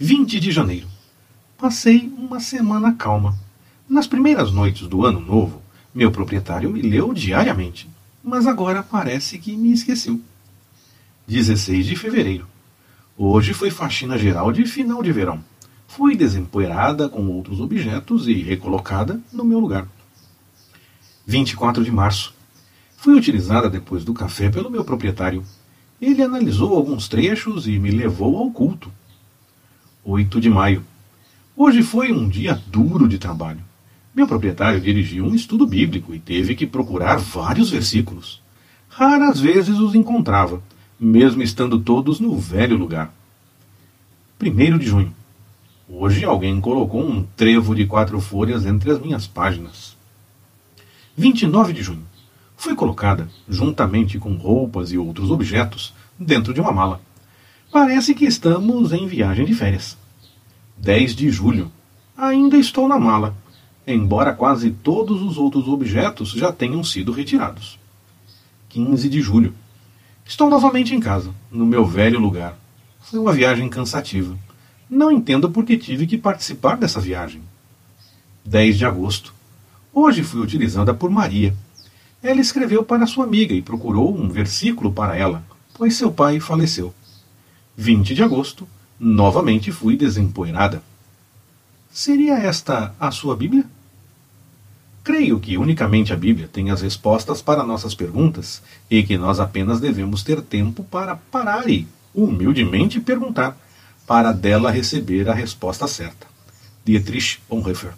20 de janeiro. Passei uma semana calma. Nas primeiras noites do ano novo, meu proprietário me leu diariamente, mas agora parece que me esqueceu. 16 de fevereiro. Hoje foi faxina geral de final de verão. Fui desempoeirada com outros objetos e recolocada no meu lugar. 24 de março. Fui utilizada depois do café pelo meu proprietário. Ele analisou alguns trechos e me levou ao culto. 8 de maio. Hoje foi um dia duro de trabalho. Meu proprietário dirigiu um estudo bíblico e teve que procurar vários versículos. Raras vezes os encontrava, mesmo estando todos no velho lugar. 1 de junho. Hoje alguém colocou um trevo de quatro folhas entre as minhas páginas. 29 de junho. Foi colocada, juntamente com roupas e outros objetos, dentro de uma mala. Parece que estamos em viagem de férias. 10 de julho. Ainda estou na mala, embora quase todos os outros objetos já tenham sido retirados. 15 de julho. Estou novamente em casa, no meu velho lugar. Foi uma viagem cansativa. Não entendo por que tive que participar dessa viagem. 10 de agosto. Hoje fui utilizada por Maria. Ela escreveu para sua amiga e procurou um versículo para ela, pois seu pai faleceu. 20 de agosto, novamente fui desempoeirada. Seria esta a sua Bíblia? Creio que unicamente a Bíblia tem as respostas para nossas perguntas e que nós apenas devemos ter tempo para parar e, humildemente, perguntar, para dela receber a resposta certa. Dietrich Bonhoeffer